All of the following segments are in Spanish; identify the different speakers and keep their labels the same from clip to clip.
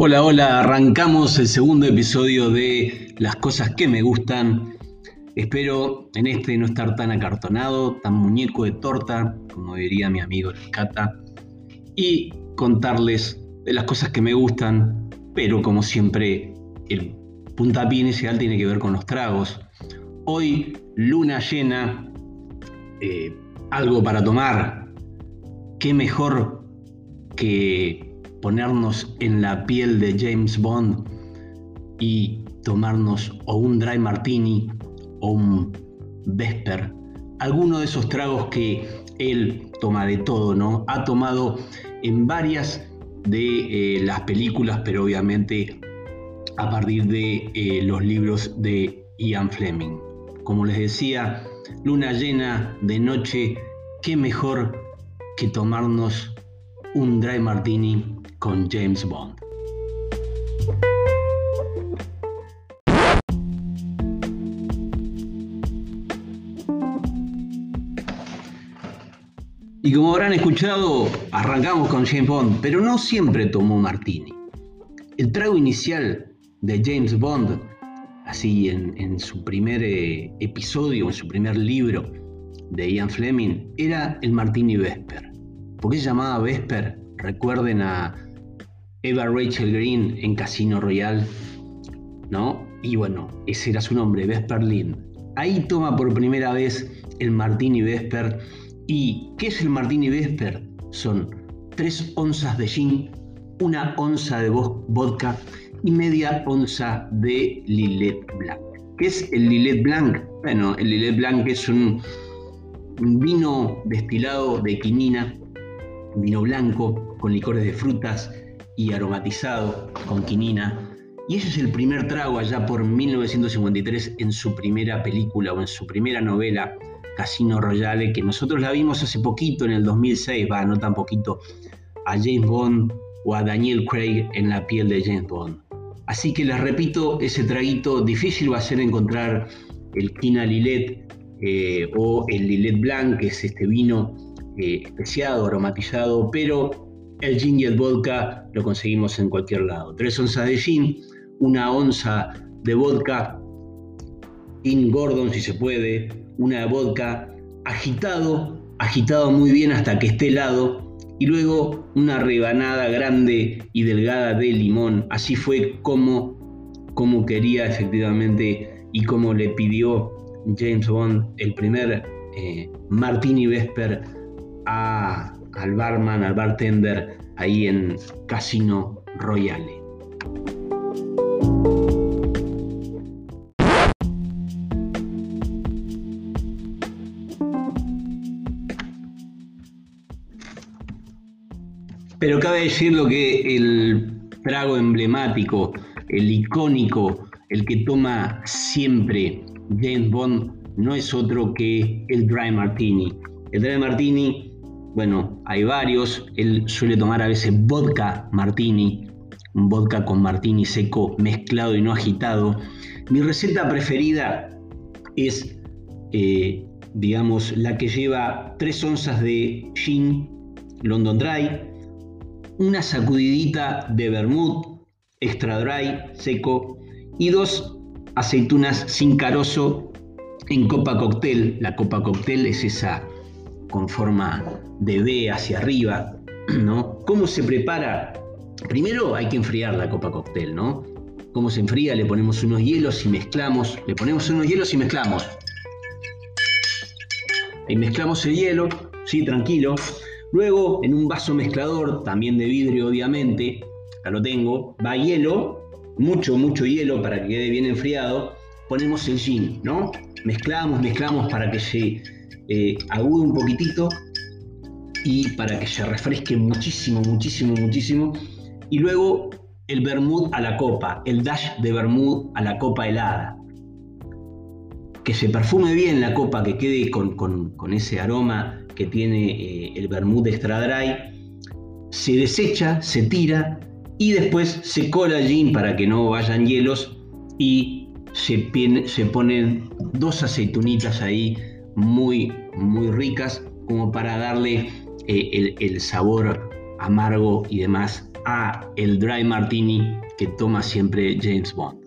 Speaker 1: Hola, hola, arrancamos el segundo episodio de Las cosas que me gustan. Espero en este no estar tan acartonado, tan muñeco de torta, como diría mi amigo Cata, y contarles de las cosas que me gustan, pero como siempre, el puntapié inicial tiene que ver con los tragos. Hoy, luna llena, eh, algo para tomar. ¿Qué mejor que ponernos en la piel de James Bond y tomarnos o un dry martini o un vesper, alguno de esos tragos que él toma de todo, ¿no? Ha tomado en varias de eh, las películas, pero obviamente a partir de eh, los libros de Ian Fleming. Como les decía, luna llena de noche, qué mejor que tomarnos un dry martini con James Bond. Y como habrán escuchado, arrancamos con James Bond, pero no siempre tomó martini. El trago inicial de James Bond, así en, su primer eh, episodio, en su primer libro de Ian Fleming, era el martini Vesper. ¿Por qué se llamaba Vesper? Recuerden a Eva Rachel Green en Casino Royale, ¿no? Y bueno, ese era su nombre, Vesper Lynn. Ahí toma por primera vez el Martini Vesper. ¿Y qué es el Martini Vesper? Son tres onzas de gin, una onza de vodka y media onza de Lillet Blanc. ¿Qué es el Lillet Blanc? Bueno, el Lillet Blanc es un, un vino destilado de quinina, vino blanco con licores de frutas, y aromatizado con quinina. Y ese es el primer trago allá por 1953 en su primera película o en su primera novela, Casino Royale, que nosotros la vimos hace poquito, en el 2006, va, no tan poquito, a James Bond o a Daniel Craig en la piel de James Bond. Así que les repito, ese traguito difícil va a ser encontrar el Quina Lillet eh, o el Lillet Blanc, que es este vino eh, especiado, aromatizado, pero el gin y el vodka lo conseguimos en cualquier lado. Tres onzas de gin, una onza de vodka, in Gordon si se puede, una de vodka, agitado, agitado muy bien hasta que esté helado, y luego una rebanada grande y delgada de limón. Así fue como, como quería efectivamente y como le pidió James Bond el primer eh, Martini Vesper a al barman, al bartender ahí en Casino Royale. Pero cabe decir lo que el trago emblemático, el icónico, el que toma siempre James Bond, no es otro que el Dry Martini. El Dry Martini bueno, hay varios. Él suele tomar a veces vodka martini, un vodka con martini seco mezclado y no agitado. Mi receta preferida es, eh, digamos, la que lleva 3 onzas de gin London Dry, una sacudidita de vermouth extra dry, seco, y dos aceitunas sin carozo en copa cóctel. La copa cóctel es esa con forma de B hacia arriba, ¿no? ¿Cómo se prepara? Primero hay que enfriar la copa cóctel, ¿no? ¿Cómo se enfría? Le ponemos unos hielos y mezclamos. Le ponemos unos hielos y mezclamos. Ahí mezclamos el hielo, sí, tranquilo. Luego, en un vaso mezclador, también de vidrio, obviamente, acá lo tengo, va hielo, mucho, mucho hielo para que quede bien enfriado. Ponemos el gin, ¿no? Mezclamos, mezclamos para que se eh, agudo un poquitito y para que se refresque muchísimo, muchísimo, muchísimo. Y luego el vermouth a la copa, el dash de vermouth a la copa helada. Que se perfume bien la copa, que quede con, ese aroma que tiene eh, el vermouth extra dry. Se desecha, se tira y después se cola gin para que no vayan hielos y se, se ponen dos aceitunitas ahí muy, muy ricas como para darle eh, el, sabor amargo y demás a el dry martini que toma siempre James Bond.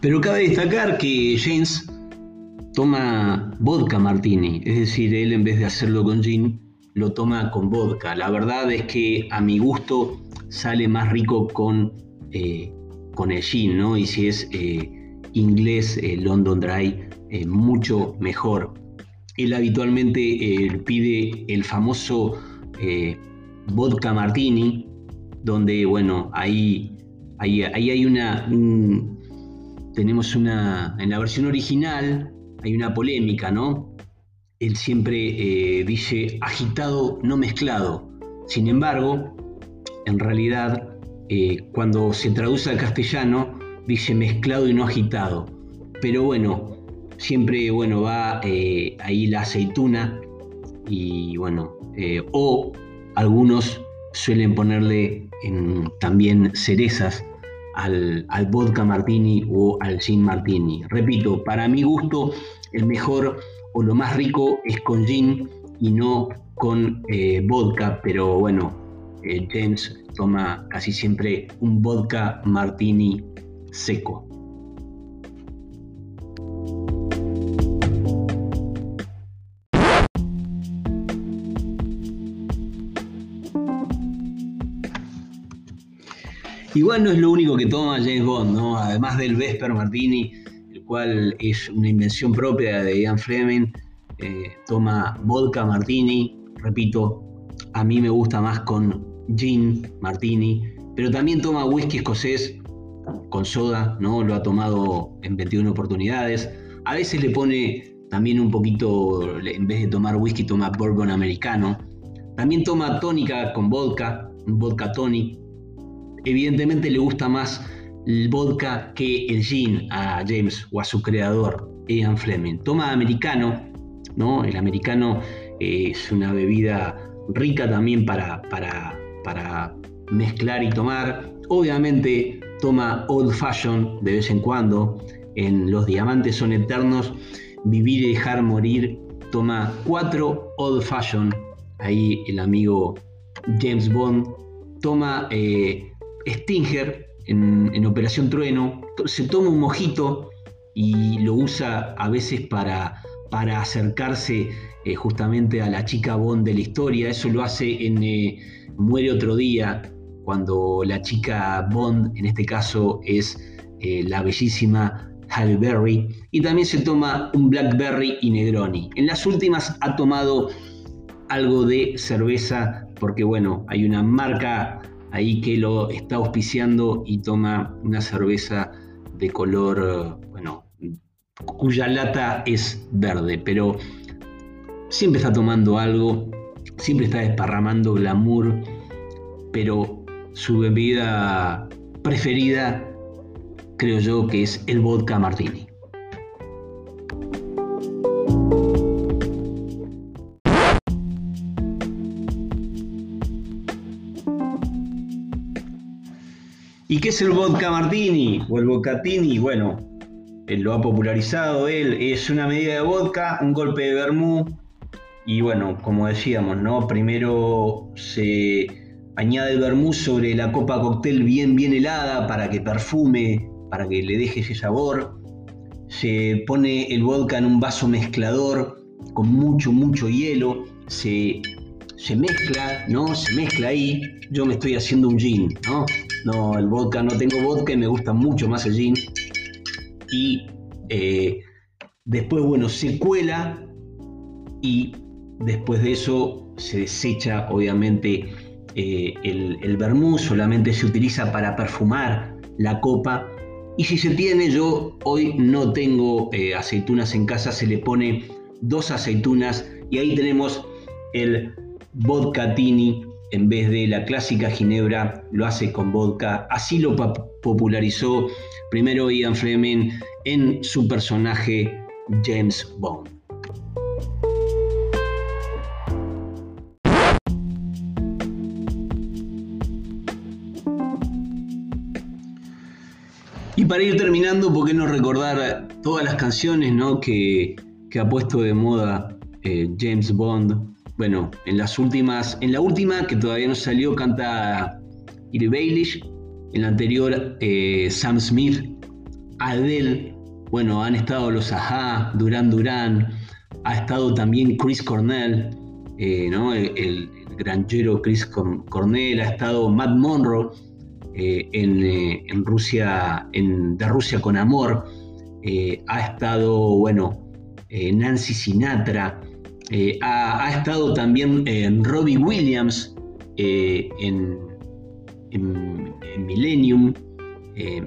Speaker 1: Pero cabe destacar que James toma vodka martini, es decir, él en vez de hacerlo con gin, lo toma con vodka. La verdad es que a mi gusto sale más rico con, eh, con el gin, ¿no? Y si es eh, inglés, eh, London Dry, mucho mejor. Él habitualmente pide el famoso vodka martini, donde, bueno, ahí, ahí, ahí hay una... tenemos una... En la versión original hay una polémica, ¿no? Él siempre dice agitado, no mezclado. Sin embargo, en realidad, eh, cuando se traduce al castellano, dice mezclado y no agitado. Pero bueno, siempre bueno, va eh, ahí la aceituna y bueno, eh, o algunos suelen ponerle también cerezas al, al, vodka martini o al gin martini. Repito, para mi gusto, el mejor o lo más rico es con gin y no con vodka, pero bueno, eh, James toma casi siempre un vodka martini seco. Igual no es lo único que toma James Bond, ¿no? Además del Vesper Martini, cual es una invención propia de Ian Fleming, eh, toma vodka Martini, repito, a mí me gusta más con gin, martini, pero también toma whisky escocés con soda, ¿no? Lo ha tomado en 21 oportunidades. A veces le pone también un poquito, en vez de tomar whisky, toma bourbon americano. También toma tónica con vodka, vodka tonic. Evidentemente le gusta más el vodka que el gin a James o a su creador, Ian Fleming. Toma americano, ¿no? El americano es una bebida rica también para, para para mezclar y tomar. Obviamente toma old fashion de vez en cuando. En Los Diamantes son Eternos, Vivir y Dejar Morir. Toma cuatro old fashion. Ahí el amigo James Bond toma eh, Stinger en, Operación Trueno. Se toma un mojito y lo usa a veces para, para acercarse eh, justamente a la chica Bond de la historia. Eso lo hace en eh, Muere otro día, cuando la chica Bond, en este caso, es eh, la bellísima Halle Berry. Y también se toma un Blackberry y Negroni. En las últimas ha tomado algo de cerveza, porque bueno, hay una marca ahí que lo está auspiciando y toma una cerveza de color, bueno, cuya lata es verde, pero siempre está tomando algo, siempre está desparramando glamour, pero su bebida preferida creo yo que es el vodka martini. ¿Y qué es el vodka martini o el vodkatini? Bueno, él lo ha popularizado él, es una medida de vodka, un golpe de vermú, y bueno, como decíamos, ¿no? Primero se añade el vermouth sobre la copa cóctel bien, bien helada para que perfume, para que le deje ese sabor. Se pone el vodka en un vaso mezclador con mucho, mucho hielo. Se, se mezcla, ¿no? Se mezcla ahí. Yo me estoy haciendo un gin, ¿no? No, el vodka, no tengo vodka y me gusta mucho más el gin. Y eh, después, bueno, se cuela y Después de eso se desecha obviamente eh, el, el solamente se utiliza para perfumar la copa. Y si se tiene, yo hoy no tengo eh, aceitunas en casa, se le pone dos aceitunas y ahí tenemos el vodka tini en vez de la clásica ginebra, lo hace con vodka. Así lo popularizó primero Ian Fleming en su personaje James Bond. Y para ir terminando, ¿por qué no recordar todas las canciones ¿no? que, ha puesto de moda eh, James Bond? Bueno, en las últimas, en la última que todavía no salió, canta Iri Baelish. En la anterior, eh, Sam Smith, Adele. Bueno, han estado los Aja, Duran Duran. Ha estado también Chris Cornell, eh, ¿no? el, granjero Chris Cornell. Ha estado Matt Monroe eh, en, Rusia, en, de Rusia con Amor. ha estado, bueno, Nancy Sinatra. Ha, ha, estado también Robbie Williams en en, Millennium. Eh,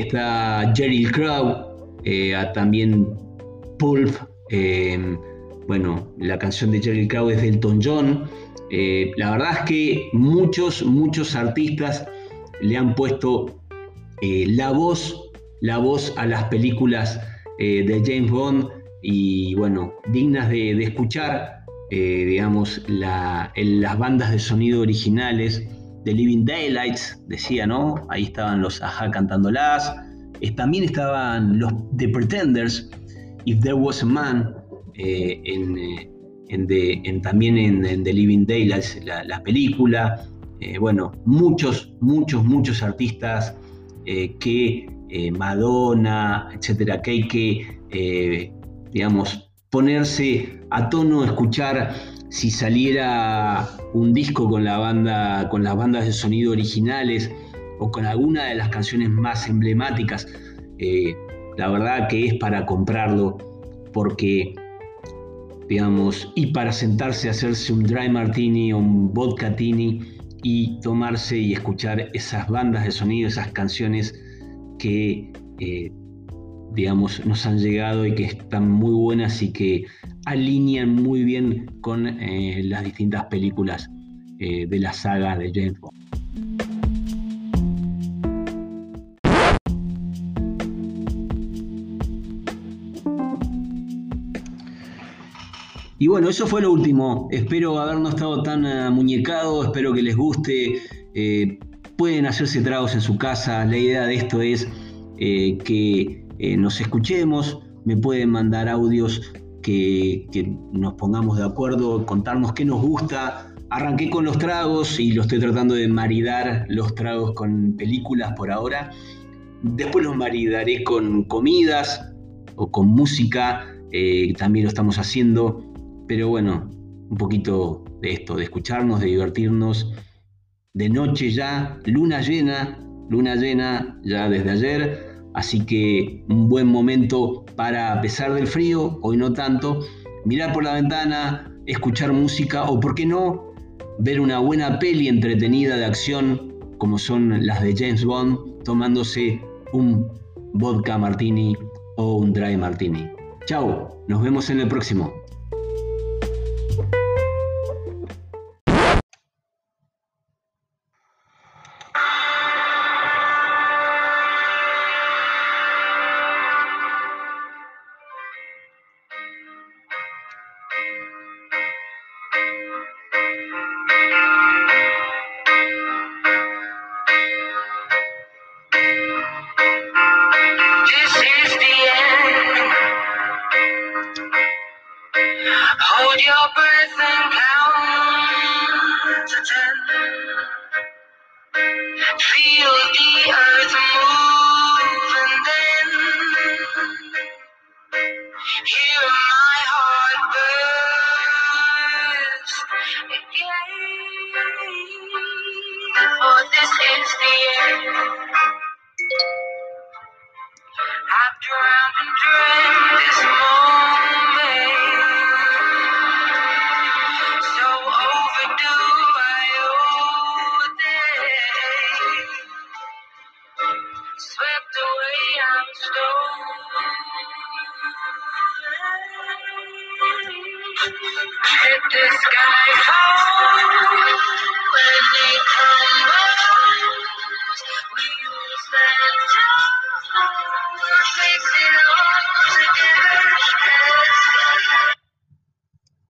Speaker 1: está Jerry Crow, eh, también Pulp. Eh, bueno, la canción de Jerry Crow es Elton John. la verdad es que muchos, muchos artistas le han puesto la voz, la voz a las películas de James Bond y bueno, dignas de, escuchar, digamos, en las bandas de sonido originales The Living Daylights, decía, ¿no? Ahí estaban los Aja cantándolas. también estaban los The Pretenders, If There Was a Man, eh, eh, también en, The Living Daylights, la, película. Eh, bueno, muchos, muchos, muchos artistas que Madonna, etcétera, que hay que, digamos, ponerse a tono, escuchar si saliera un disco con la banda, con las bandas de sonido originales o con alguna de las canciones más emblemáticas, eh, la verdad que es para comprarlo porque, digamos, y para sentarse a hacerse un dry martini o un vodka tini y tomarse y escuchar esas bandas de sonido, esas canciones que, eh, digamos, nos han llegado y que están muy buenas y que alinean muy bien con eh, las distintas películas eh, de la saga de James Bond. Y bueno, eso fue lo último. Espero haber no estado tan muñecado, espero que les guste. pueden hacerse tragos en su casa. La idea de esto es que nos escuchemos. Me pueden mandar audios que, nos pongamos de acuerdo, contarnos qué nos gusta. Arranqué con los tragos y lo estoy tratando de maridar los tragos con películas por ahora. Después los maridaré con comidas o con música, eh, también lo estamos haciendo. Pero bueno, un poquito de esto, de escucharnos, de divertirnos. De noche ya, luna llena, luna llena ya desde ayer Así que un buen momento para, a pesar del frío, hoy no tanto, mirar por la ventana, escuchar música o, por qué no, ver una buena peli entretenida de acción como son las de James Bond, tomándose un vodka martini o un dry martini. Chao, nos vemos en el próximo.